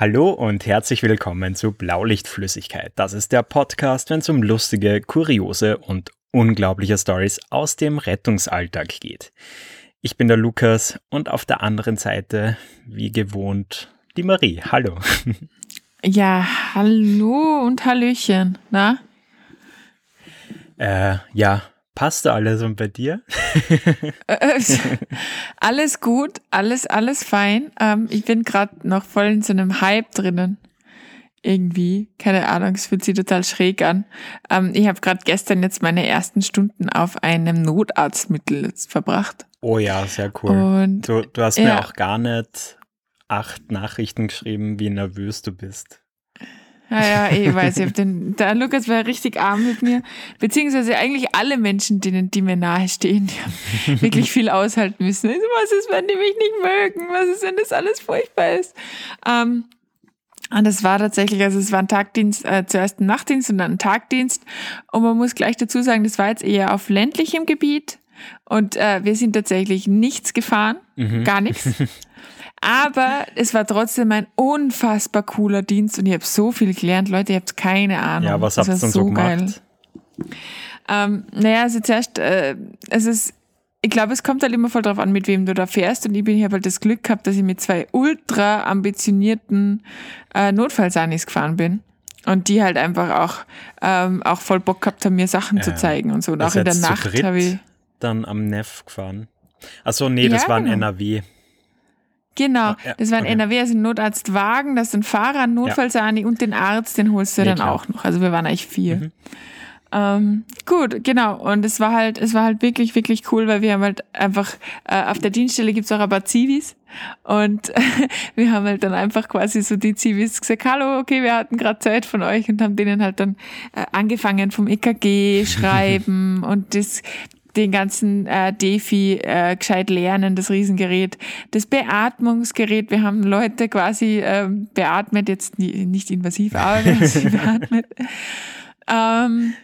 Hallo und herzlich willkommen zu Blaulichtflüssigkeit. Das ist der Podcast, wenn es um lustige, kuriose und unglaubliche Stories aus dem Rettungsalltag geht. Ich bin der Lukas und auf der anderen Seite, wie gewohnt, die Marie. Hallo. Ja, hallo und Hallöchen. Na? Äh, ja, passt da alles und bei dir? Alles gut, alles, alles fein. Ähm, ich bin gerade noch voll in so einem Hype drinnen. Irgendwie, keine Ahnung, es fühlt sich total schräg an. Ähm, ich habe gerade gestern jetzt meine ersten Stunden auf einem Notarztmittel jetzt verbracht. Oh ja, sehr cool. Und Du, du hast ja. mir auch gar nicht acht Nachrichten geschrieben, wie nervös du bist. Ja, ja, ich weiß, ich hab den, der Lukas war richtig arm mit mir, beziehungsweise eigentlich alle Menschen, denen, die mir nahe stehen, die haben wirklich viel aushalten müssen. Also, was ist, wenn die mich nicht mögen? Was ist, wenn das alles furchtbar ist? Ähm, und das war tatsächlich, also es war ein Tagdienst, äh, zuerst ein Nachtdienst und dann ein Tagdienst. Und man muss gleich dazu sagen, das war jetzt eher auf ländlichem Gebiet. Und äh, wir sind tatsächlich nichts gefahren, Mhm. gar nichts. Aber es war trotzdem ein unfassbar cooler Dienst und ich habe so viel gelernt. Leute, ihr habt keine Ahnung. Ja, was habt ihr denn so gemacht? Ähm, naja, also zuerst, äh, es ist, ich glaube, es kommt halt immer voll drauf an, mit wem du da fährst. Und ich bin, ich habe halt das Glück gehabt, dass ich mit zwei ultra ambitionierten äh, Notfallsanis gefahren bin. Und die halt einfach auch, ähm, auch voll Bock gehabt haben, mir Sachen zu Ja. zeigen und so. Und auch in der Nacht habe ich. Dann am Neff gefahren. Achso, nee, das Ja, war ein genau. NRW. Genau, ja, das war ein okay. NRW, also ein Notarztwagen, das ein Fahrer, Notfallsani und den Arzt, den holst du Nee, dann klar. auch noch. Also wir waren eigentlich vier. Mhm. Ähm, gut, genau. Und es war halt, es war halt wirklich, wirklich cool, weil wir haben halt einfach, äh, auf der Dienststelle gibt's auch ein paar Zivis. Und wir haben halt dann einfach quasi so die Zivis gesagt, hallo, okay, wir hatten gerade Zeit von euch und haben denen halt dann äh, angefangen vom EKG schreiben und das den ganzen äh, Defi äh, gescheit lernen, das Riesengerät, das Beatmungsgerät. Wir haben Leute quasi ähm, beatmet, jetzt nicht invasiv, aber wir haben sie beatmet. Ähm,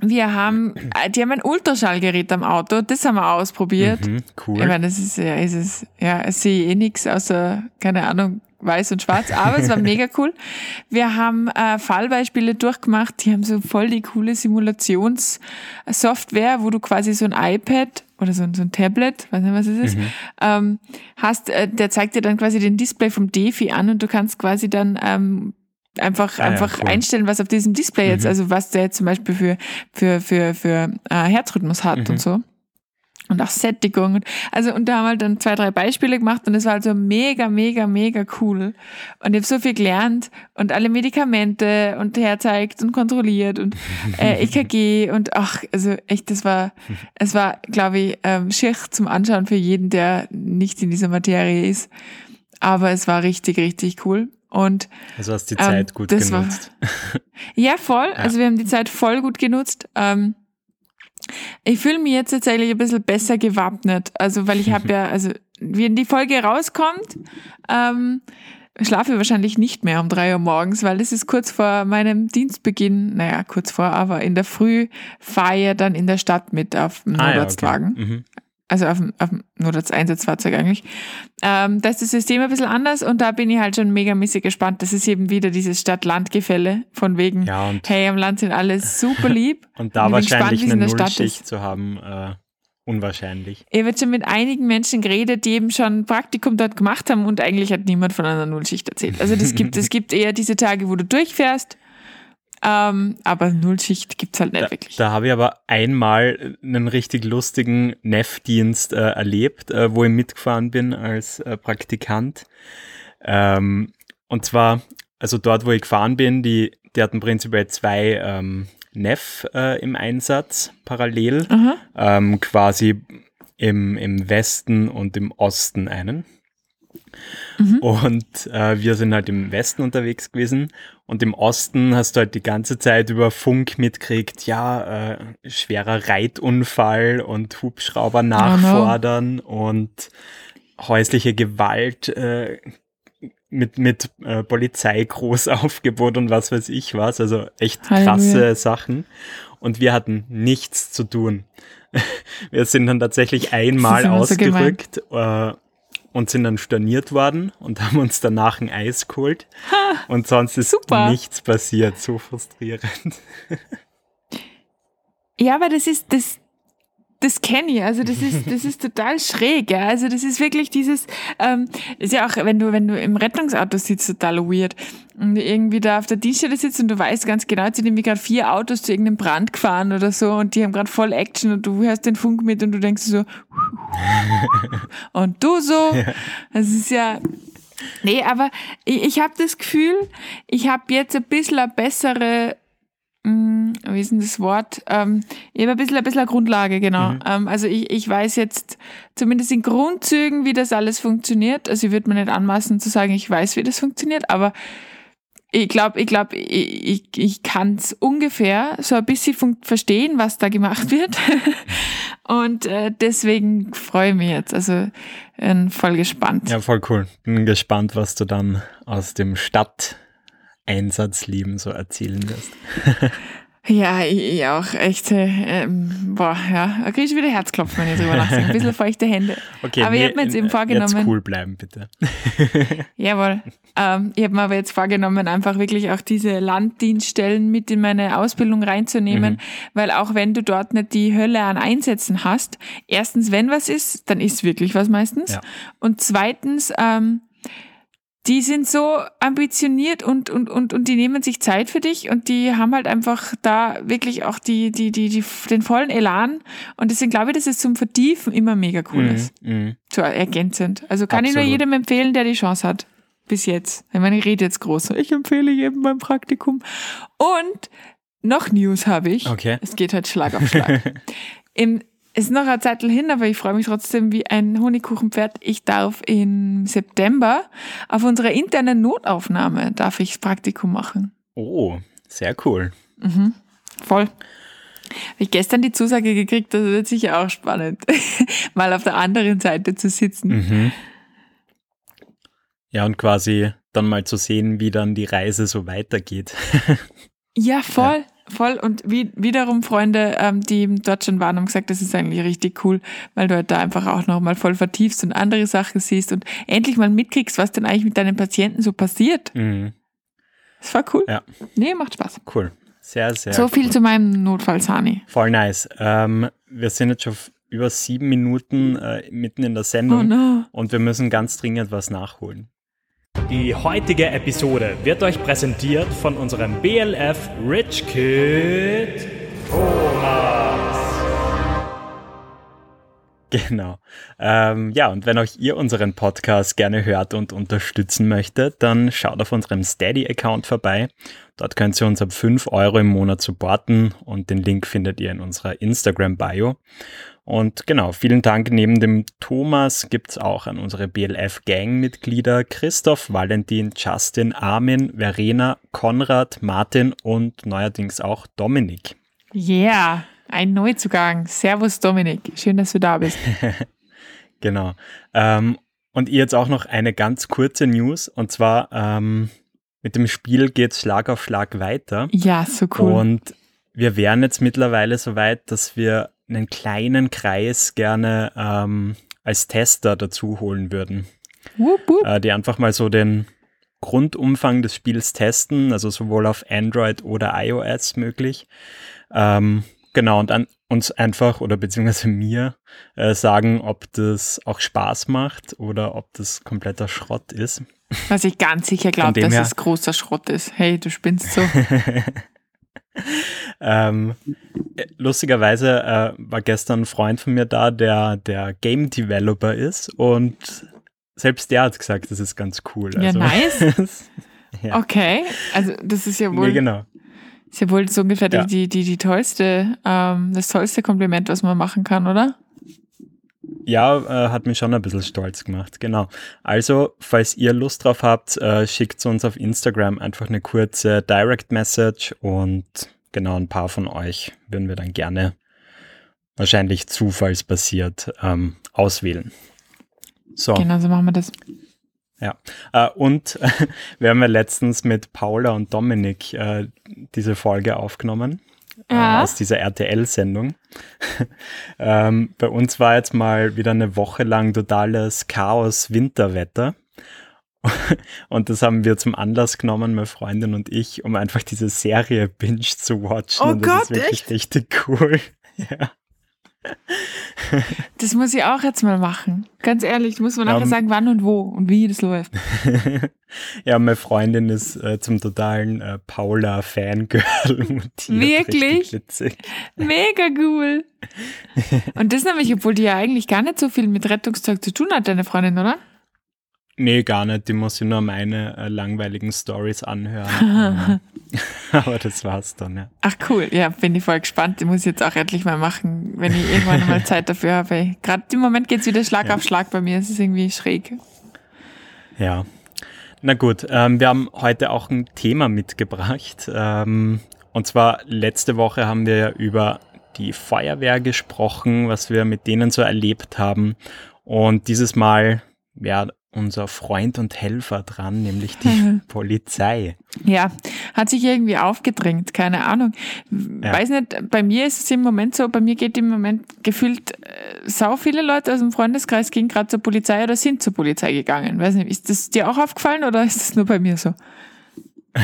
wir haben, äh, die haben ein Ultraschallgerät am Auto, das haben wir ausprobiert. Mhm, Ich cool. meine, das ist ja, ist es, ja, ich sehe eh nichts außer, keine Ahnung, weiß und schwarz, aber es war mega cool. Wir haben äh, Fallbeispiele durchgemacht, die haben so voll die coole Simulationssoftware, wo du quasi so ein iPad oder so, ein- so ein Tablet, weiß nicht, was es ist, Mhm. ähm, hast, äh, der zeigt dir dann quasi den Display vom Defi an und du kannst quasi dann ähm, einfach, Ah ja, einfach cool. einstellen, was auf diesem Display jetzt, Mhm. also was der jetzt zum Beispiel für, für, für, für äh, Herzrhythmus hat Mhm. und so. Und auch Sättigung. Und- Also, und da haben wir halt dann zwei, drei Beispiele gemacht und es war halt so mega, mega, mega cool. Und ich habe so viel gelernt und alle Medikamente und herzeigt und kontrolliert und äh, EKG und ach, also echt, das war, es war, glaube ich, ähm, schier zum Anschauen für jeden, der nicht in dieser Materie ist. Aber es war richtig, richtig cool. Und Also hast die ähm, Zeit gut das war- genutzt. ja, voll. Also wir haben die Zeit voll gut genutzt. Ähm, ich fühle mich jetzt tatsächlich ein bisschen besser gewappnet. Also, weil ich habe ja, also, wenn die Folge rauskommt, ähm, schlafe ich wahrscheinlich nicht mehr um drei Uhr morgens, weil es ist kurz vor meinem Dienstbeginn, naja, kurz vor, aber in der Früh fahre ich dann in der Stadt mit auf dem Ah, ja, okay. Notarztwagen Mhm. Also auf auf dem Notarzt-Einsatzfahrzeug eigentlich. Ähm, da ist das System ein bisschen anders und da bin ich halt schon megamäßig gespannt. Das ist eben wieder dieses Stadt-Land-Gefälle von wegen, Ja, und, hey, am Land sind alle super lieb. und da gespannt, wahrscheinlich es eine Nullschicht zu haben, äh, unwahrscheinlich. Ich habe schon mit einigen Menschen geredet, die eben schon ein Praktikum dort gemacht haben und eigentlich hat niemand von einer Nullschicht erzählt. Also das gibt, es gibt eher diese Tage, wo du durchfährst, ähm, aber Nullschicht gibt's halt nicht Da, wirklich. da habe ich aber einmal einen richtig lustigen Neff-Dienst äh, erlebt, äh, wo ich mitgefahren bin als äh, Praktikant. Ähm, und zwar, also dort, wo ich gefahren bin, die, die hatten prinzipiell zwei ähm, Neff äh, im Einsatz parallel, ähm, quasi im, im Westen und im Osten einen. Mhm. Und äh, wir sind halt im Westen unterwegs gewesen und im Osten hast du halt die ganze Zeit über Funk mitgekriegt, ja, äh, schwerer Reitunfall und Hubschrauber nachfordern und häusliche Gewalt äh, mit, mit äh, Polizeigroßaufgebot und was weiß ich was, also echt krasse Halleluja. Sachen. Und wir hatten nichts zu tun. Wir sind dann tatsächlich einmal immer so ausgerückt äh, und sind dann storniert worden und haben uns danach ein Eis geholt. Ha, und sonst ist super. nichts passiert. So frustrierend. Ja, aber das ist, das, das kenne ich. Also das ist, das ist total schräg. Ja. Also das ist wirklich dieses, ähm, ist ja auch, wenn du, wenn du im Rettungsauto sitzt, total weird. Und irgendwie da auf der Dienststelle sitzt und du weißt ganz genau, jetzt sind irgendwie gerade vier Autos zu irgendeinem Brand gefahren oder so und die haben gerade voll Action und du hörst den Funk mit und du denkst so und du so. Das ist ja, Nee, aber ich, ich habe das Gefühl, ich habe jetzt ein bisschen eine bessere Mm, wie ist denn das Wort? Ähm, ich habe ein bisschen, ein bisschen eine Grundlage, genau. Mhm. Ähm, also ich, ich weiß jetzt zumindest in Grundzügen, wie das alles funktioniert. Also ich würde mir nicht anmaßen zu sagen, ich weiß, wie das funktioniert, aber ich glaube, ich, glaub, ich, ich, ich kann es ungefähr so ein bisschen verstehen, was da gemacht wird. Und äh, deswegen freue ich mich jetzt. Also bin voll gespannt. Ja, voll cool. Bin gespannt, was du dann aus dem Stadt Einsatzleben so erzählen wirst. Ja, ich, ich auch. Echt, ähm, boah, ja. Da kriege ich wieder Herzklopfen, wenn ich drüber nachdenke. Ein bisschen feuchte Hände. Okay, aber nee, ich habe mir jetzt eben vorgenommen. Jetzt cool bleiben, bitte. jawohl. Ähm, ich habe mir aber jetzt vorgenommen, einfach wirklich auch diese Landdienststellen mit in meine Ausbildung reinzunehmen, mhm. weil auch wenn du dort nicht die Hölle an Einsätzen hast, erstens, wenn was ist, dann ist wirklich was meistens. Ja. Und zweitens, ähm, die sind so ambitioniert und, und, und, und die nehmen sich Zeit für dich und die haben halt einfach da wirklich auch die, die, die, die, den vollen Elan. Und deswegen glaube ich, dass es zum Vertiefen immer mega cool mm, ist. Mm. So ergänzend. Also kann Absolut. ich nur jedem empfehlen, der die Chance hat. Bis jetzt. Ich meine, ich rede jetzt groß. Ich empfehle jedem beim Praktikum. Und noch News habe ich. Okay. Es geht halt Schlag auf Schlag. Im ist noch ein Zeitl hin, aber ich freue mich trotzdem wie ein Honigkuchenpferd. Ich darf im September auf unserer internen Notaufnahme darf ich das Praktikum machen. Oh, sehr cool. Mhm, voll. Habe ich gestern die Zusage gekriegt, das wird sicher auch spannend, mal auf der anderen Seite zu sitzen. Mhm. Ja, und quasi dann mal zu sehen, wie dann die Reise so weitergeht. ja, voll. Ja. Voll. Und wie, wiederum Freunde, ähm, die dort schon waren, haben gesagt, das ist eigentlich richtig cool, weil du halt da einfach auch nochmal voll vertiefst und andere Sachen siehst und endlich mal mitkriegst, was denn eigentlich mit deinen Patienten so passiert. Mhm. Das war cool. Ja. Nee, macht Spaß. Cool. Sehr, sehr So viel cool. zu meinem Notfall, Sani. Voll nice. Ähm, wir sind jetzt schon über sieben Minuten äh, mitten in der Sendung oh no. und wir müssen ganz dringend was nachholen. Die heutige Episode wird euch präsentiert von unserem BLF Rich Kid Thomas. Genau. Ähm, ja, und wenn euch ihr unseren Podcast gerne hört und unterstützen möchtet, dann schaut auf unserem Steady-Account vorbei. Dort könnt ihr uns ab 5 Euro im Monat supporten und den Link findet ihr in unserer Instagram-Bio. Und genau, vielen Dank. Neben dem Thomas gibt es auch an unsere BLF-Gang-Mitglieder Christoph, Valentin, Justin, Armin, Verena, Konrad, Martin und neuerdings auch Dominik. Yeah, ein Neuzugang. Servus Dominik, schön, dass du da bist. genau. Ähm, und jetzt auch noch eine ganz kurze News und zwar ähm, mit dem Spiel geht Schlag auf Schlag weiter. Ja, so cool. Und wir wären jetzt mittlerweile so weit, dass wir einen kleinen Kreis gerne ähm, als Tester dazu holen würden. Wupp, wupp. Äh, die einfach mal so den Grundumfang des Spiels testen, also sowohl auf Android oder iOS möglich. Ähm, genau, und an, uns einfach oder beziehungsweise mir äh, sagen, ob das auch Spaß macht oder ob das kompletter Schrott ist. Was ich ganz sicher glaube, dass es großer Schrott ist. Hey, du spinnst so. ähm, lustigerweise äh, war gestern ein Freund von mir da, der, der Game Developer ist und selbst der hat gesagt, das ist ganz cool. Ja, also, nice. ja. Okay, also das ist ja wohl. Nee, genau. Ist ja wohl so ungefähr ja. die, die, die tollste, ähm, das tollste Kompliment, was man machen kann, oder? Ja, äh, hat mich schon ein bisschen stolz gemacht, genau. Also, falls ihr Lust drauf habt, äh, schickt uns auf Instagram einfach eine kurze Direct Message und genau ein paar von euch würden wir dann gerne wahrscheinlich zufallsbasiert ähm, auswählen. So. Genau, so machen wir das. Ja, äh, und wir haben ja letztens mit Paula und Dominik äh, diese Folge aufgenommen. ja. äh, aus dieser RTL-Sendung. ähm, bei uns war jetzt mal wieder eine Woche lang totales Chaos-Winterwetter. Und das haben wir zum Anlass genommen, meine Freundin und ich, um einfach diese Serie binge zu watchen. Oh und das Gott, ist wirklich echt? richtig cool. Ja. Das muss ich auch jetzt mal machen. Ganz ehrlich, muss man nachher Um, sagen, wann und wo und wie das läuft. ja, meine Freundin ist äh, zum totalen äh, Paula-Fangirl mutiert. Wirklich? Mega cool. Und das nämlich, obwohl die ja eigentlich gar nicht so viel mit Rettungszeug zu tun hat, deine Freundin, oder? Nee, gar nicht. Die muss ich nur meine äh, langweiligen Stories anhören. Aber das war's dann, ja. Ach cool, ja, bin ich voll gespannt. Die muss ich jetzt auch endlich mal machen, wenn ich irgendwann mal Zeit dafür habe. Gerade im Moment geht's wieder Schlag Ja. auf Schlag bei mir. Es ist irgendwie schräg. Ja. Na gut, ähm, wir haben heute auch ein Thema mitgebracht. Ähm, und zwar letzte Woche haben wir ja über die Feuerwehr gesprochen, was wir mit denen so erlebt haben. Und dieses Mal wäre unser Freund und Helfer dran, nämlich die Polizei. Ja, hat sich irgendwie aufgedrängt, keine Ahnung. Ja. Weiß nicht, bei mir ist es im Moment so, bei mir geht im Moment gefühlt äh, sau viele Leute aus dem Freundeskreis gehen gerade zur Polizei oder sind zur Polizei gegangen. Weiß nicht, ist das dir auch aufgefallen oder ist das nur bei mir so?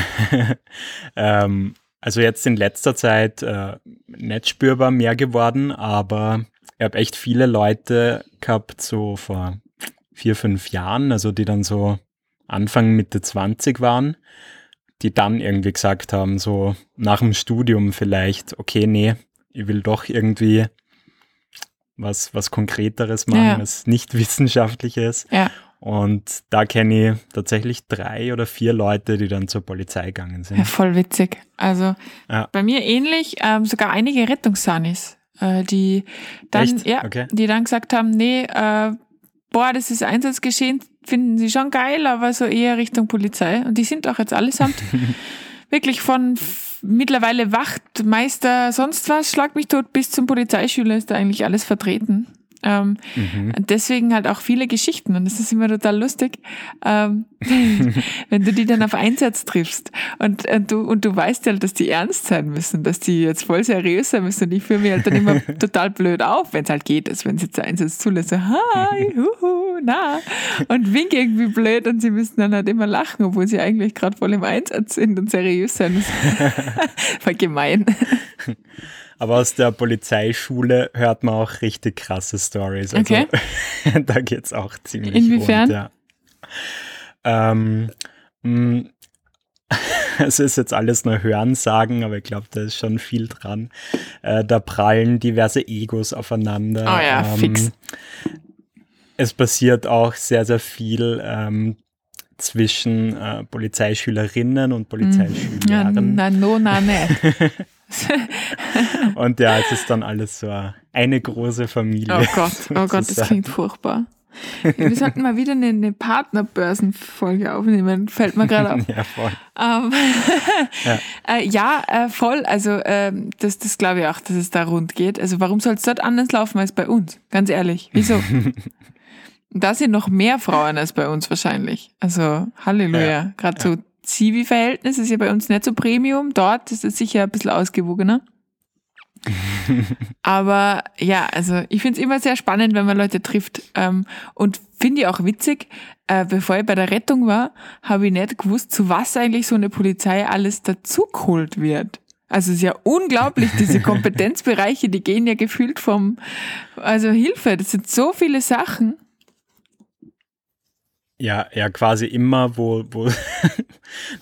ähm, also jetzt in letzter Zeit äh, nicht spürbar mehr geworden, aber ich habe echt viele Leute gehabt, so vor vier, fünf Jahren, also die dann so Anfang, Mitte 20 waren, die dann irgendwie gesagt haben, so nach dem Studium vielleicht, okay, nee, ich will doch irgendwie was, was Konkreteres machen, Ja. was nicht wissenschaftliches. Ja. Und da kenne ich tatsächlich drei oder vier Leute, die dann zur Polizei gegangen sind. Ja, voll witzig. Also Ja. bei mir ähnlich, ähm, sogar einige Rettungssanis, äh, die dann, Echt? ja, Okay. die dann gesagt haben, nee, äh, boah, das ist Einsatzgeschehen, finden sie schon geil, aber so eher Richtung Polizei. Und die sind auch jetzt allesamt wirklich von mittlerweile Wachtmeister, sonst was, schlag mich tot, bis zum Polizeischüler ist da eigentlich alles vertreten. Ähm, Mhm. Deswegen halt auch viele Geschichten und das ist immer total lustig, ähm, wenn du die dann auf Einsatz triffst und, und, du, und du weißt halt, dass die ernst sein müssen, dass die jetzt voll seriös sein müssen und ich fühle mich halt dann immer total blöd auf, wenn es halt geht, ist, wenn sie jetzt der Einsatz zulässt, so hi, huhu, na und wink irgendwie blöd und sie müssen dann halt immer lachen, obwohl sie eigentlich gerade voll im Einsatz sind und seriös sein müssen. voll gemein. Aber aus der Polizeischule hört man auch richtig krasse Stories. Also, Okay. da geht's auch ziemlich Inwiefern? rund, ja. Ähm, mh, es ist jetzt alles nur Hörensagen, aber ich glaube, da ist schon viel dran. Äh, da prallen diverse Egos aufeinander. Oh ja, ähm, fix. Es passiert auch sehr, sehr viel ähm, zwischen äh, Polizeischülerinnen und Ja, Polizeischülern. na, no, na, ne. Und ja, es ist dann alles so eine große Familie. Oh Gott, oh Gott, das sozusagen. klingt furchtbar. Wir sollten mal wieder eine, eine Partnerbörsenfolge aufnehmen, fällt mir gerade auf. Ja, voll. Ähm, Ja. äh, ja, äh, voll. Also ähm, das, das glaube ich auch, dass es da rund geht. Also warum soll es dort anders laufen als bei uns? Ganz ehrlich, wieso? da sind noch mehr Frauen als bei uns wahrscheinlich. Also Halleluja. Ja, Gerade so Zivi-Verhältnis ist ja bei uns nicht so Premium. Dort ist es sicher ein bisschen ausgewogener. Aber ja, also ich finde es immer sehr spannend, wenn man Leute trifft. Ähm, und finde ich auch witzig, äh, bevor ich bei der Rettung war, habe ich nicht gewusst, zu was eigentlich so eine Polizei alles dazugeholt wird. Also es ist ja unglaublich, diese Kompetenzbereiche, die gehen ja gefühlt vom, also Hilfe, das sind so viele Sachen. Ja, ja, quasi immer, wo, wo,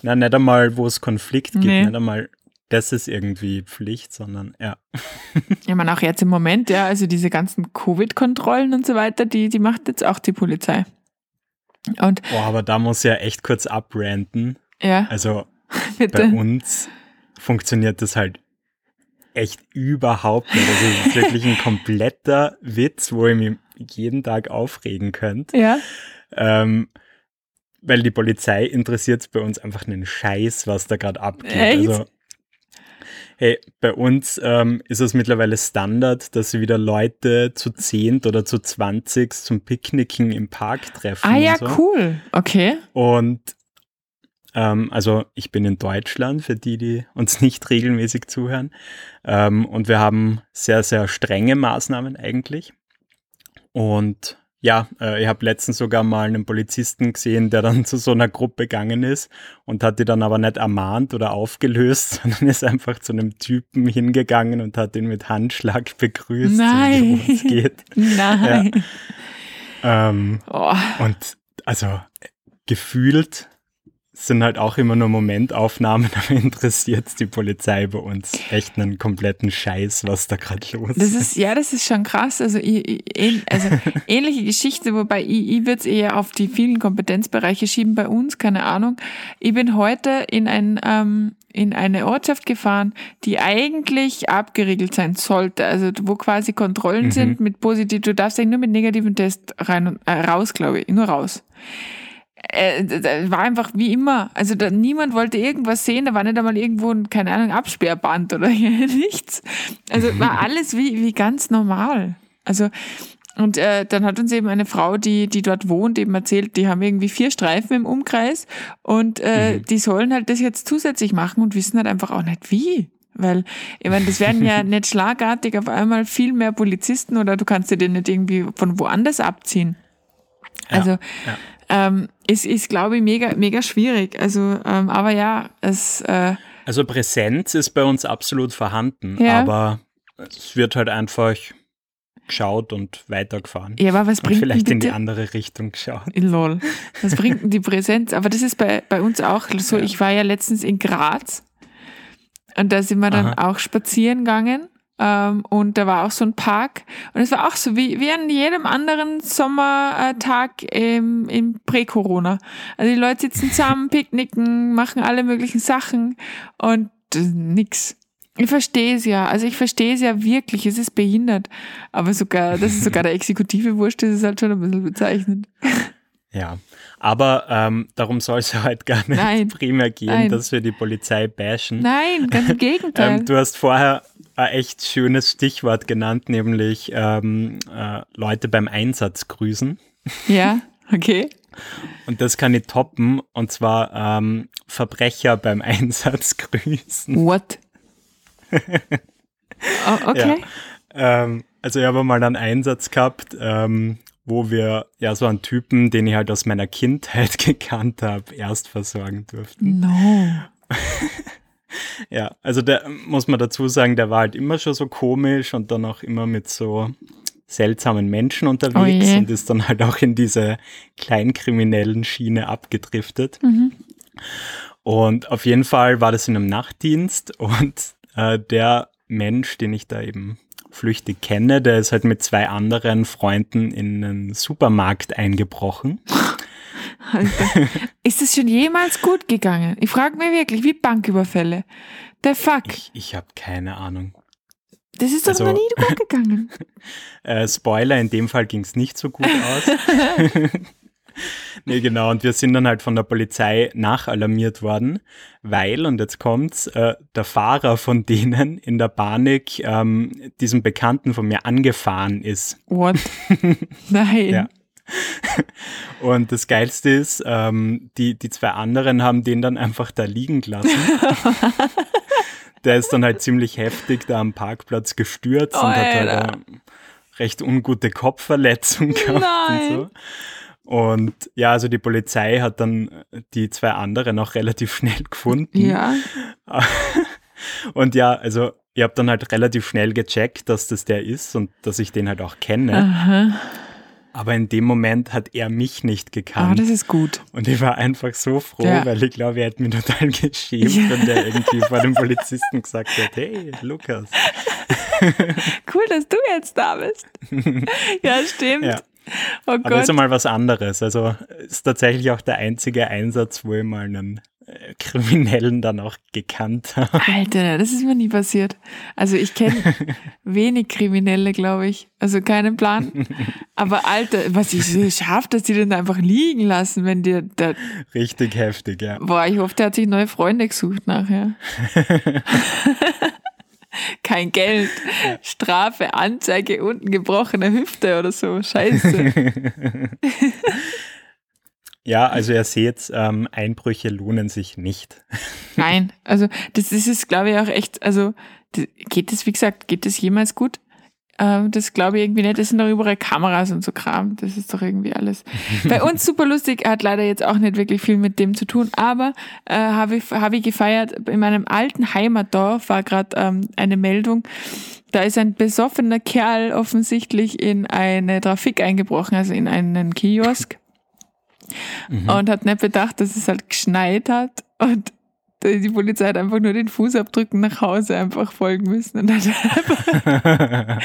na, nicht einmal, wo es Konflikt gibt, Nee. nicht einmal, das ist irgendwie Pflicht, sondern ja. Ja, man auch jetzt im Moment, ja, also diese ganzen Covid-Kontrollen und so weiter, die, die macht jetzt auch die Polizei. Und Boah, aber da muss ich ja echt kurz abranten. ja, Also bei bitte. uns funktioniert das halt echt überhaupt nicht. Also es ist wirklich ein kompletter Witz, wo ich mich jeden Tag aufregen könnte. Ja, Ähm, weil die Polizei interessiert bei uns einfach einen Scheiß, was da gerade abgeht. Echt? Also, hey, bei uns ähm, ist es mittlerweile Standard, dass sie wieder Leute zu zehnt oder zu zwanzig zum Picknicken im Park treffen. ah ja, so. cool, okay. Und Ähm, also ich bin in Deutschland, für die, die uns nicht regelmäßig zuhören. Ähm, und wir haben sehr, sehr strenge Maßnahmen eigentlich. Und ja, äh, ich habe letztens sogar mal einen Polizisten gesehen, der dann zu so einer Gruppe gegangen ist und hat die dann aber nicht ermahnt oder aufgelöst, sondern ist einfach zu einem Typen hingegangen und hat ihn mit Handschlag begrüßt, Nein. so es geht. Nein. Ja. Ähm, Oh. und also gefühlt sind halt auch immer nur Momentaufnahmen, aber interessiert die Polizei bei uns echt einen kompletten Scheiß, was da gerade los Das ist, ja, das ist schon krass. Also, ich, ich, also ähnliche Geschichte, wobei ich, ich würde es eher auf die vielen Kompetenzbereiche schieben bei uns, keine Ahnung. Ich bin heute in, ein, ähm, in eine Ortschaft gefahren, die eigentlich abgeriegelt sein sollte. Also wo quasi Kontrollen Mhm. sind mit positiv. Du darfst eigentlich nur mit negativen Test rein und äh, raus, glaube ich, nur raus. Äh, war einfach wie immer. Also da, niemand wollte irgendwas sehen, da war nicht einmal irgendwo ein, keine Ahnung, Absperrband oder nichts. Also war alles wie, wie ganz normal. Also und äh, dann hat uns eben eine Frau, die, die dort wohnt, eben erzählt, die haben irgendwie vier Streifen im Umkreis und äh, die sollen halt das jetzt zusätzlich machen und wissen halt einfach auch nicht wie. Weil, ich meine, das werden ja nicht schlagartig auf einmal viel mehr Polizisten oder du kannst dir den nicht irgendwie von woanders abziehen. Ja, Also ja. ähm, es ist, glaube ich, mega, mega schwierig. Also, ähm, aber ja, es äh, Also Präsenz ist bei uns absolut vorhanden, Ja. aber es wird halt einfach geschaut und weitergefahren. ja, aber was und bringt vielleicht denn in die andere Richtung geschaut. Lol. Was bringt denn die Präsenz? Aber das ist bei, bei uns auch so. Ja. Ich war ja letztens in Graz und da sind wir dann Aha. auch spazieren gegangen. Ähm, und da war auch so ein Park. Und es war auch so wie, wie an jedem anderen Sommertag im, im Prä-Corona. Also die Leute sitzen zusammen, picknicken, machen alle möglichen Sachen und äh, nix. Ich verstehe es ja. Also ich verstehe es ja wirklich. Es ist behindert. Aber sogar, dass es sogar der Exekutive wurscht ist, ist halt schon ein bisschen bezeichnend. Ja, aber ähm, darum soll es ja heute gar nicht Nein. primär gehen, Nein. dass wir die Polizei bashen. Nein, ganz im Gegenteil. Ähm, du hast vorher ein echt schönes Stichwort genannt, nämlich ähm, äh, Leute beim Einsatz grüßen. ja, okay. Und das kann ich toppen, und zwar ähm, Verbrecher beim Einsatz grüßen. What? Oh, okay. Ähm, also ich habe mal einen Einsatz gehabt, ähm, wo wir ja so einen Typen, den ich halt aus meiner Kindheit gekannt habe, erst versorgen durften. No. Ja, also der muss man dazu sagen, der war halt immer schon so komisch und dann auch immer mit so seltsamen Menschen unterwegs Oh und ist dann halt auch in diese kleinkriminellen Schiene abgedriftet. Mhm. Und auf jeden Fall war das in einem Nachtdienst und äh, der Mensch, den ich da eben flüchtig kenne, der ist halt mit zwei anderen Freunden in einen Supermarkt eingebrochen. Alter. Ist es schon jemals gut gegangen? Ich frage mich wirklich, wie Banküberfälle. Der Fuck. Ich, ich habe keine Ahnung. Das ist doch also- noch nie gut gegangen. Äh, Spoiler, in dem Fall ging es nicht so gut aus. nee, genau. Und wir sind dann halt von der Polizei nachalarmiert worden, weil, und jetzt kommt's, äh, der Fahrer von denen in der Panik ähm, diesem Bekannten von mir angefahren ist. What? Nein. Ja. Und das Geilste ist, ähm, die, die zwei anderen haben den dann einfach da liegen gelassen. Der ist dann halt ziemlich heftig da am Parkplatz gestürzt und hat halt eine recht ungute Kopfverletzung gehabt Nein. und so. Und ja, also die Polizei hat dann die zwei anderen auch relativ schnell gefunden. Ja. Und ja, also ich habe dann halt relativ schnell gecheckt, dass das der ist und dass ich den halt auch kenne. Aha. Aber in dem Moment hat er mich nicht Ah, gekannt. das ist gut. und ich war einfach so froh, Ja. weil ich glaube, er hat mir total geschämt, Ja. wenn der irgendwie vor dem Polizisten gesagt hat, hey, Lukas. Cool, dass du jetzt da bist. ja, stimmt. Ja. Oh Aber das ist Gott. einmal was anderes. Also ist tatsächlich auch der einzige Einsatz, wo ich mal einen Kriminellen dann auch gekannt habe. Alter, das ist mir nie passiert. Also ich kenne wenig Kriminelle, glaube ich. Also keinen Plan. Aber Alter, was ich so scharf, dass die den einfach liegen lassen, wenn dir da. Richtig heftig, ja. Boah, ich hoffe, der hat sich neue Freunde gesucht nachher. Kein Geld, Strafe, Anzeige, unten gebrochene Hüfte oder so. Scheiße. Ja, also ihr seht, ähm, Einbrüche lohnen sich nicht. Nein, also das, ist, glaube ich, auch echt, also geht das, wie gesagt, geht das jemals gut? Ähm, das glaube ich irgendwie nicht. Das sind doch überall Kameras und so Kram. Das ist doch irgendwie alles. Bei uns super lustig, hat leider jetzt auch nicht wirklich viel mit dem zu tun, aber äh, habe ich, hab ich gefeiert. In meinem alten Heimatdorf war gerade ähm, eine Meldung, da ist ein besoffener Kerl offensichtlich in eine Trafik eingebrochen, also in einen Kiosk. Mhm. Und hat nicht bedacht, dass es halt geschneit hat und die Polizei hat einfach nur den Fußabdrücken nach Hause einfach folgen müssen und hat einfach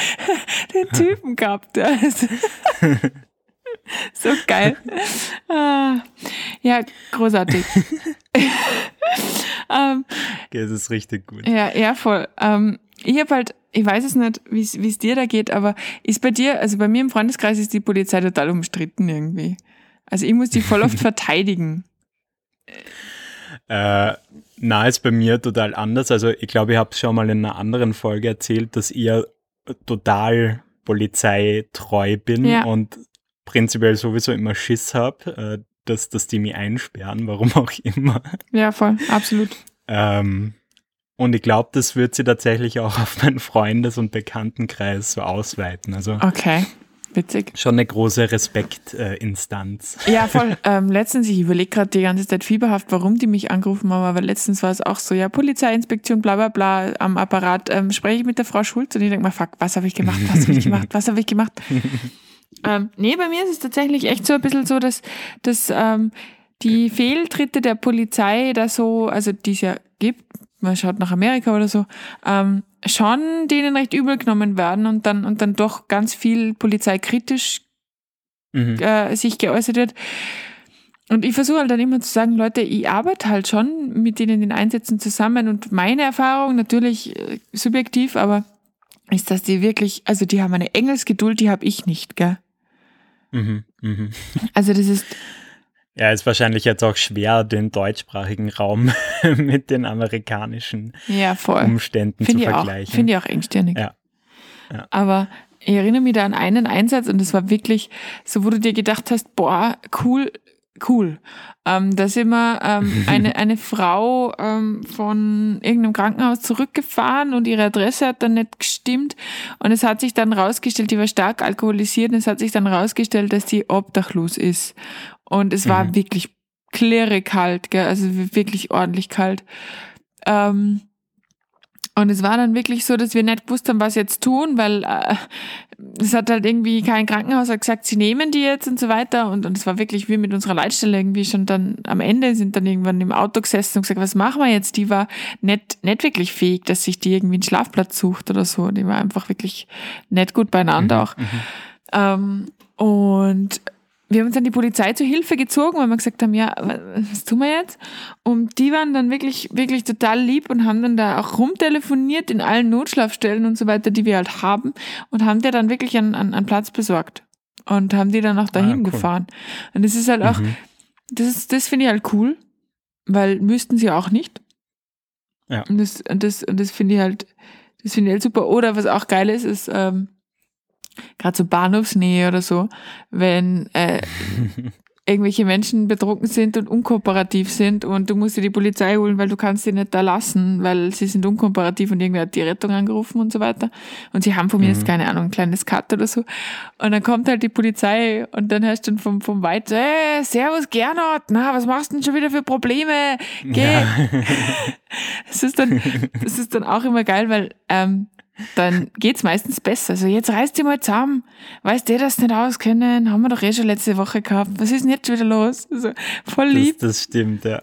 den Typen gehabt. Also so geil. Ah, ja, großartig. um, okay, das ist richtig gut. Ja, ja, voll. Um, ich habe halt, ich weiß es nicht, wie es dir da geht, aber ist bei dir, also bei mir im Freundeskreis ist die Polizei total umstritten irgendwie. Also ich muss die voll oft verteidigen. Äh, na, ist bei mir total anders. Also ich glaube, ich habe es schon mal in einer anderen Folge erzählt, dass ich total polizeitreu bin ja. und prinzipiell sowieso immer Schiss habe, äh, dass, dass die mich einsperren, warum auch immer. Ja, voll, absolut. ähm, und ich glaube, das wird sie tatsächlich auch auf meinen Freundes- und Bekanntenkreis so ausweiten. Also okay. Witzig. Schon eine große Respektinstanz. Äh, ja, voll. Ähm, letztens, ich überlege gerade die ganze Zeit fieberhaft, warum die mich angerufen haben, aber letztens war es auch so, ja, Polizeiinspektion, bla bla bla, am Apparat, ähm, spreche ich mit der Frau Schulz und ich denke mal, fuck, was habe ich gemacht, was habe ich gemacht, was habe ich gemacht? ähm, nee, bei mir ist es tatsächlich echt so ein bisschen so, dass, dass ähm, die Fehltritte der Polizei da so, also die es ja gibt, man schaut nach Amerika oder so, ähm, schon denen recht übel genommen werden und dann, und dann doch ganz viel polizeikritisch mhm. äh, sich geäußert wird. Und ich versuche halt dann immer zu sagen, Leute, ich arbeite halt schon mit denen in den Einsätzen zusammen und meine Erfahrung, natürlich äh, subjektiv, aber ist, dass die wirklich, also die haben eine Engelsgeduld, die habe ich nicht, gell? Mhm, mh. Also das ist, ja, ist wahrscheinlich jetzt auch schwer, den deutschsprachigen Raum mit den amerikanischen ja, Umständen Find zu vergleichen. Finde ich auch engstirnig. Ja. ja. Aber ich erinnere mich da an einen Einsatz und das war wirklich so, wo du dir gedacht hast, boah, cool, cool. Ähm, da sind wir ähm, eine, eine Frau ähm, von irgendeinem Krankenhaus zurückgefahren und ihre Adresse hat dann nicht gestimmt. Und es hat sich dann rausgestellt, die war stark alkoholisiert und es hat sich dann rausgestellt, dass sie obdachlos ist. Und es war mhm. wirklich klirre kalt, gell? also wirklich ordentlich kalt. Ähm, und es war dann wirklich so, dass wir nicht gewusst haben, was jetzt tun, weil äh, es hat halt irgendwie kein Krankenhaus hat gesagt, sie nehmen die jetzt und so weiter. Und, und es war wirklich wie mit unserer Leitstelle irgendwie schon dann am Ende, sind dann irgendwann im Auto gesessen und gesagt, was machen wir jetzt? Die war nicht, nicht wirklich fähig, dass sich die irgendwie einen Schlafplatz sucht oder so. Die war einfach wirklich nicht gut beieinander mhm, auch. Mhm. Ähm, und wir haben uns dann die Polizei zur Hilfe gezogen, weil wir gesagt haben, ja, was tun wir jetzt? Und die waren dann wirklich, wirklich total lieb und haben dann da auch rumtelefoniert in allen Notschlafstellen und so weiter, die wir halt haben und haben dir dann wirklich einen, einen, einen Platz besorgt und haben die dann auch dahin ah, cool. gefahren. Und das ist halt auch, mhm. das, ist, das finde ich halt cool, weil müssten sie auch nicht. Ja. Und das, und das, und das finde ich halt, das finde ich halt super. Oder was auch geil ist, ist, ähm, gerade so Bahnhofsnähe oder so, wenn äh, irgendwelche Menschen betrunken sind und unkooperativ sind und du musst dir die Polizei holen, weil du kannst sie nicht da lassen, weil sie sind unkooperativ und irgendwer hat die Rettung angerufen und so weiter. Und sie haben von mir mhm. jetzt keine Ahnung, ein kleines Cut oder so. Und dann kommt halt die Polizei und dann hörst du vom, vom Weit, äh, Servus Gernot, na, was machst du denn schon wieder für Probleme? Geh. Ja. das ist dann, das ist dann auch immer geil, weil ähm, dann geht's meistens besser. Also jetzt reißt dich mal zusammen. Weißt du, das nicht auskennen? Haben wir doch eh schon letzte Woche gehabt. Was ist denn jetzt wieder los? Also, voll lieb. Das, das stimmt, ja.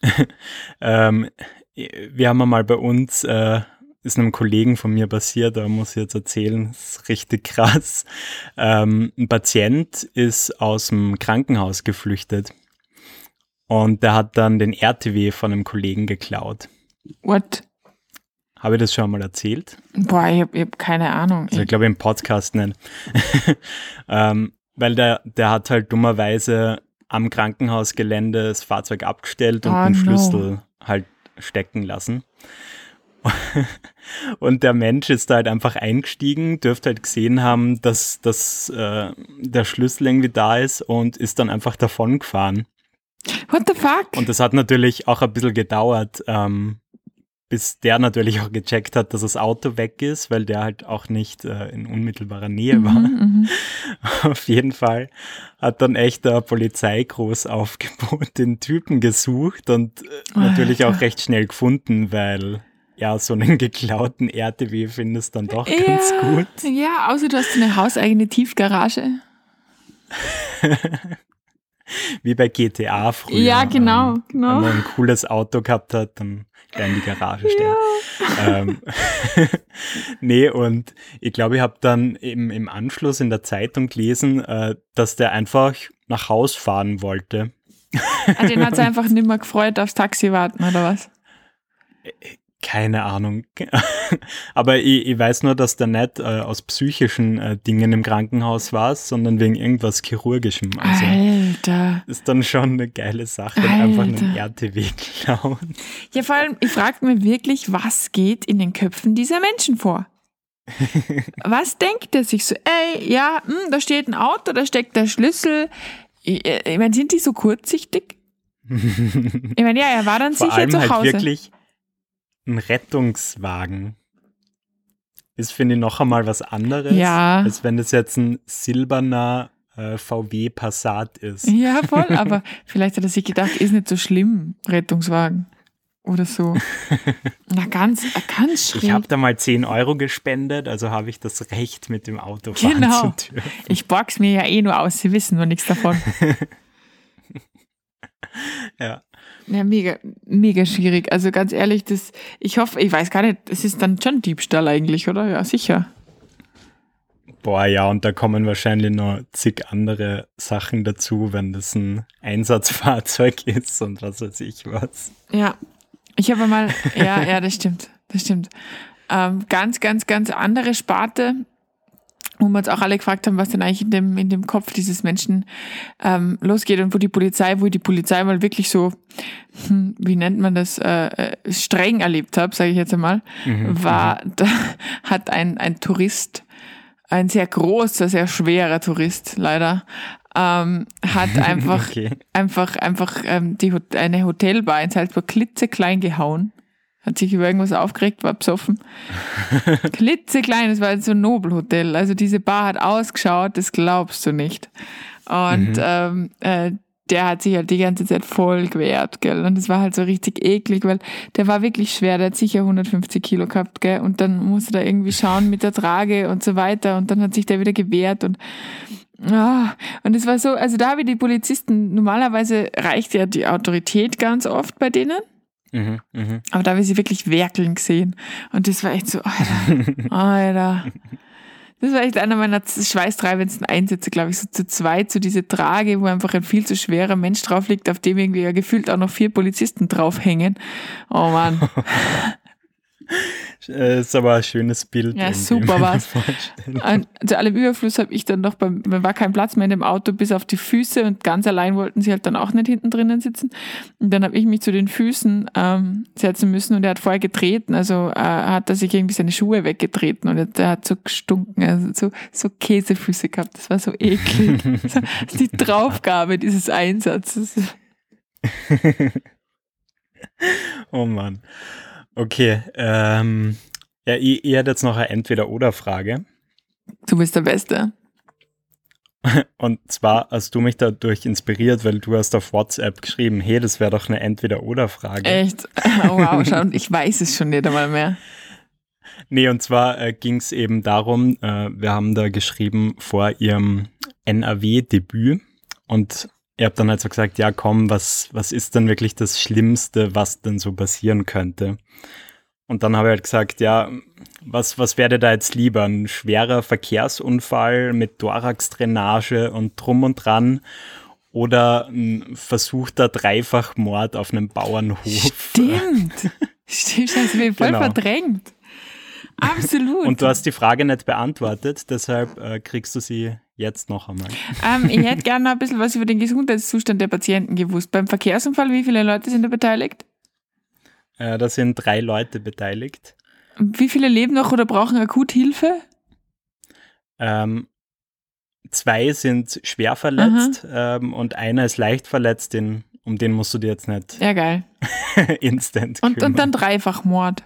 ähm, wir haben mal bei uns, äh, ist einem Kollegen von mir passiert, da muss ich jetzt erzählen, das ist richtig krass. Ähm, ein Patient ist aus dem Krankenhaus geflüchtet und der hat dann den RTW von einem Kollegen geklaut. What? Habe ich das schon mal erzählt? Boah, ich habe hab keine Ahnung. Also ich glaube im Podcast nicht. ähm, weil der, der hat halt dummerweise am Krankenhausgelände das Fahrzeug abgestellt und oh, den Schlüssel no. halt stecken lassen. Und der Mensch ist da halt einfach eingestiegen, dürfte halt gesehen haben, dass, dass äh, der Schlüssel irgendwie da ist und ist dann einfach davon gefahren. What the fuck? Und das hat natürlich auch ein bisschen gedauert, ähm, bis der natürlich auch gecheckt hat, dass das Auto weg ist, weil der halt auch nicht äh, in unmittelbarer Nähe war. Mhm, Auf jeden Fall hat dann echt der Polizei groß Aufgebot den Typen gesucht und äh, natürlich auch recht schnell gefunden, weil ja, so einen geklauten RTW findest dann doch ja, ganz gut. Ja, außer du hast eine hauseigene Tiefgarage. Wie bei GTA früher. Ja, genau, genau. Wenn man ein cooles Auto gehabt hat, dann gleich in die Garage stellen. Ja. Ähm, nee, und ich glaube, ich habe dann eben im Anschluss in der Zeitung gelesen, äh, dass der einfach nach Haus fahren wollte. Ah, den hat es einfach nicht mehr gefreut, aufs Taxi warten, oder was? Äh, keine Ahnung. Aber ich, ich, weiß nur, dass der nicht äh, aus psychischen äh, Dingen im Krankenhaus war, sondern wegen irgendwas Chirurgischem. Also Alter. Ist dann schon eine geile Sache, Alter. einfach einen RTW klauen. Ja, vor allem, ich frage mich wirklich, was geht in den Köpfen dieser Menschen vor? was denkt er sich so? Ey, ja, mh, hm, da steht ein Auto, da steckt der Schlüssel. Ich, ich meine, sind die so kurzsichtig? ich meine, ja, er war dann Vor sicher allem zu halt Hause. wirklich ein Rettungswagen ist, finde ich, noch einmal was anderes, ja. als wenn das jetzt ein silberner äh, VW Passat ist. Ja, voll, aber vielleicht hat er sich gedacht, ist nicht so schlimm, Rettungswagen oder so. Na, ganz, ganz schräg. Ich habe da mal 10 Euro gespendet, also habe ich das Recht, mit dem Auto fahren genau. zu dürfen. Ich borg's mir ja eh nur aus, Sie wissen nur nichts davon. ja. Ja, mega, mega schwierig. Also ganz ehrlich, das, ich hoffe, ich weiß gar nicht, es ist dann schon Diebstahl eigentlich, oder? Ja, sicher. Boah, ja, und da kommen wahrscheinlich noch zig andere Sachen dazu, wenn das ein Einsatzfahrzeug ist und was weiß ich was. Ja, ich habe mal, ja, ja, das stimmt, das stimmt. Ähm, ganz, ganz, ganz andere Sparte wo wir uns auch alle gefragt haben, was denn eigentlich in dem, in dem Kopf dieses Menschen ähm, losgeht und wo die Polizei, wo die Polizei mal wirklich so, hm, wie nennt man das, äh, äh streng erlebt habe, sage ich jetzt einmal, mhm, war, mhm. da hat ein, ein Tourist, ein sehr großer, sehr schwerer Tourist leider, ähm, hat einfach, okay. einfach, einfach ähm, die, eine Hotelbar in Salzburg klitzeklein gehauen hat sich über irgendwas aufgeregt, war besoffen. Klitzeklein, es war so ein Nobelhotel. Also diese Bar hat ausgeschaut, das glaubst du nicht. Und mhm. ähm, äh, der hat sich halt die ganze Zeit voll gewehrt, gell. Und es war halt so richtig eklig, weil der war wirklich schwer, der hat sicher 150 Kilo gehabt, gell. Und dann musste er irgendwie schauen mit der Trage und so weiter. Und dann hat sich der wieder gewehrt und Ah, und es war so, also da habe ich die Polizisten, normalerweise reicht ja die Autorität ganz oft bei denen. Mhm, mh. Aber da habe ich sie wirklich werkeln gesehen. Und das war echt so, Alter, Alter. Das war echt einer meiner schweißtreibendsten Einsätze, glaube ich, so zu zweit, so diese Trage, wo einfach ein viel zu schwerer Mensch drauf liegt, auf dem irgendwie ja gefühlt auch noch vier Polizisten draufhängen. Oh Mann. Äh, ist aber ein schönes Bild. Ja, super was. Zu allem Überfluss habe ich dann noch, beim, war kein Platz mehr in dem Auto, bis auf die Füße und ganz allein wollten sie halt dann auch nicht hinten drinnen sitzen. Und dann habe ich mich zu den Füßen ähm, setzen müssen und er hat vorher getreten, also äh, hat er sich irgendwie seine Schuhe weggetreten und er hat so gestunken, also so, so Käsefüße gehabt. Das war so eklig. die Draufgabe dieses Einsatzes. oh Mann. Okay, ähm, ja, ich, ich hätte jetzt noch eine Entweder-Oder-Frage. Du bist der Beste. Und zwar hast du mich dadurch inspiriert, weil du hast auf WhatsApp geschrieben, hey, das wäre doch eine Entweder-Oder-Frage. Echt? Oh, wow, schau, ich weiß es schon nicht einmal mehr. Nee, und zwar äh, ging es eben darum, äh, wir haben da geschrieben vor ihrem NRW-Debüt und ihr habt dann halt so gesagt, ja komm, was, was ist denn wirklich das Schlimmste, was denn so passieren könnte? Und dann habe ich halt gesagt, ja, was, was wäre da jetzt lieber? Ein schwerer Verkehrsunfall mit Thorax-Drainage und drum und dran oder ein versuchter Dreifachmord auf einem Bauernhof? Stimmt. Stimmt, das hast du voll genau. verdrängt. Absolut. Und du hast die Frage nicht beantwortet, deshalb äh, kriegst du sie jetzt noch einmal. Ähm, ich hätte gerne noch ein bisschen was über den Gesundheitszustand der Patienten gewusst. Beim Verkehrsunfall, wie viele Leute sind da beteiligt? Äh, da sind drei Leute beteiligt. Wie viele leben noch oder brauchen akut Hilfe? Ähm, zwei sind schwer verletzt ähm, und einer ist leicht verletzt, den, um den musst du dir jetzt nicht Ja, geil. instant Und, kümmern. und dann Dreifachmord.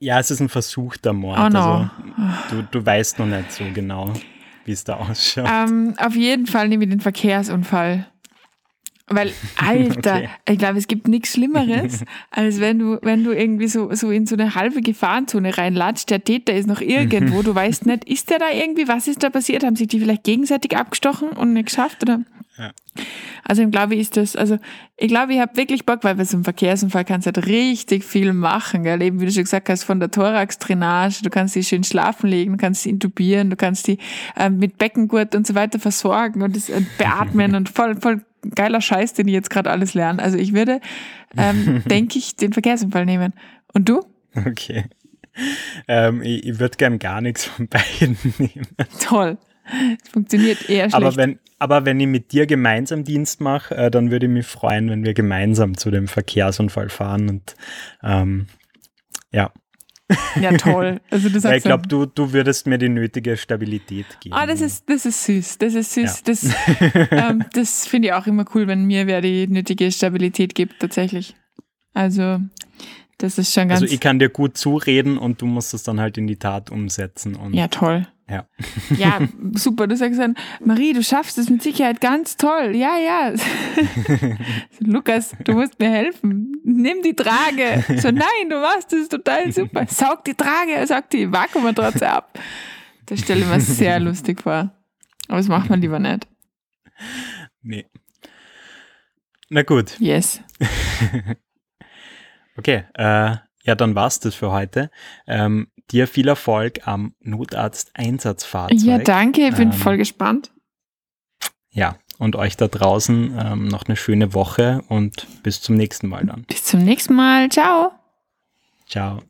Ja, es ist ein versuchter Mord. Oh no. Also, du, du weißt noch nicht so genau, wie es da ausschaut. Ähm, auf jeden Fall nehme ich den Verkehrsunfall. Weil, Alter, Okay. ich glaube, es gibt nichts Schlimmeres, als wenn du, wenn du irgendwie so, so in so eine halbe Gefahrenzone reinlatscht, der Täter ist noch irgendwo, du weißt nicht, ist der da irgendwie, was ist da passiert? Haben sich die vielleicht gegenseitig abgestochen und nicht geschafft? Oder? Ja. Also ich glaube, ist das, also ich glaube, ich habe wirklich Bock, weil bei so einem Verkehrsunfall kannst du halt richtig viel machen, gell? Eben, wie du schon gesagt hast, von der Thorax-Drainage, du kannst die schön schlafen legen, du kannst sie intubieren, du kannst die ähm, mit Beckengurt und so weiter versorgen und das äh, beatmen und voll, voll geiler Scheiß, den ich jetzt gerade alles lerne. Also ich würde, ähm, denke ich, den Verkehrsunfall nehmen. Und du? Okay. Ähm, ich ich würde gern gar nichts von beiden nehmen. Toll. Es funktioniert eher schlecht. Aber wenn, aber wenn ich mit dir gemeinsam Dienst mache, äh, dann würde ich mich freuen, wenn wir gemeinsam zu dem Verkehrsunfall fahren. Und ähm, ja, ja, toll. Also du weil sagst ich glaube, du, du würdest mir die nötige Stabilität geben. Ah, das ist, das ist süß. Das ist süß. Das, ähm, das finde ich auch immer cool, wenn mir wer die nötige Stabilität gibt, tatsächlich. Also, das ist schon ganz. also ich kann dir gut zureden und du musst es dann halt in die Tat umsetzen. Und ja, toll. Ja. Ja, super. Du sagst dann, Marie, du schaffst es mit Sicherheit ganz toll. Ja, ja. Lukas, du musst mir helfen. Nimm die Trage. So, nein, du machst es total super. Saug die Trage, saug die Vakuummatratze ab. Das stelle ich mir sehr lustig vor. Aber das macht man lieber nicht. nee. Na gut, Yes. okay. Äh, ja, dann war's das für heute. Ähm, dir viel Erfolg am Notarzt-Einsatzfahrzeug. Ja, danke. Ich bin Ähm, voll gespannt. Ja, und euch da draußen ähm, noch eine schöne Woche und bis zum nächsten Mal dann. Bis zum nächsten Mal. Ciao. Ciao.